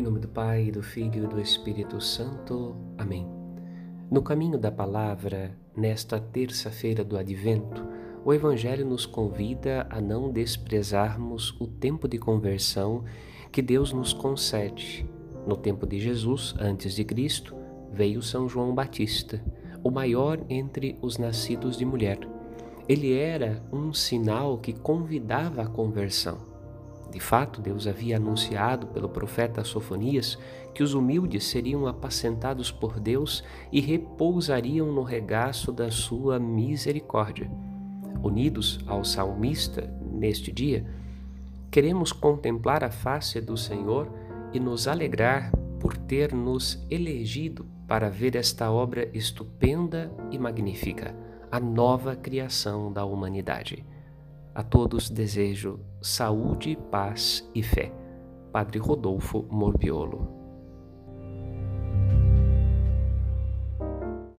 Em nome do Pai, do Filho e do Espírito Santo. Amém. No caminho da palavra, nesta terça-feira do Advento, o Evangelho nos convida a não desprezarmos o tempo de conversão que Deus nos concede. No tempo de Jesus, antes de Cristo, veio São João Batista, o maior entre os nascidos de mulher. Ele era um sinal que convidava à conversão. De fato, Deus havia anunciado pelo profeta Sofonias que os humildes seriam apacentados por Deus e repousariam no regaço da sua misericórdia. Unidos ao salmista neste dia, queremos contemplar a face do Senhor e nos alegrar por ter nos elegido para ver esta obra estupenda e magnífica, a nova criação da humanidade. A todos desejo saúde, paz e fé. Padre Rodolfo Morbiolo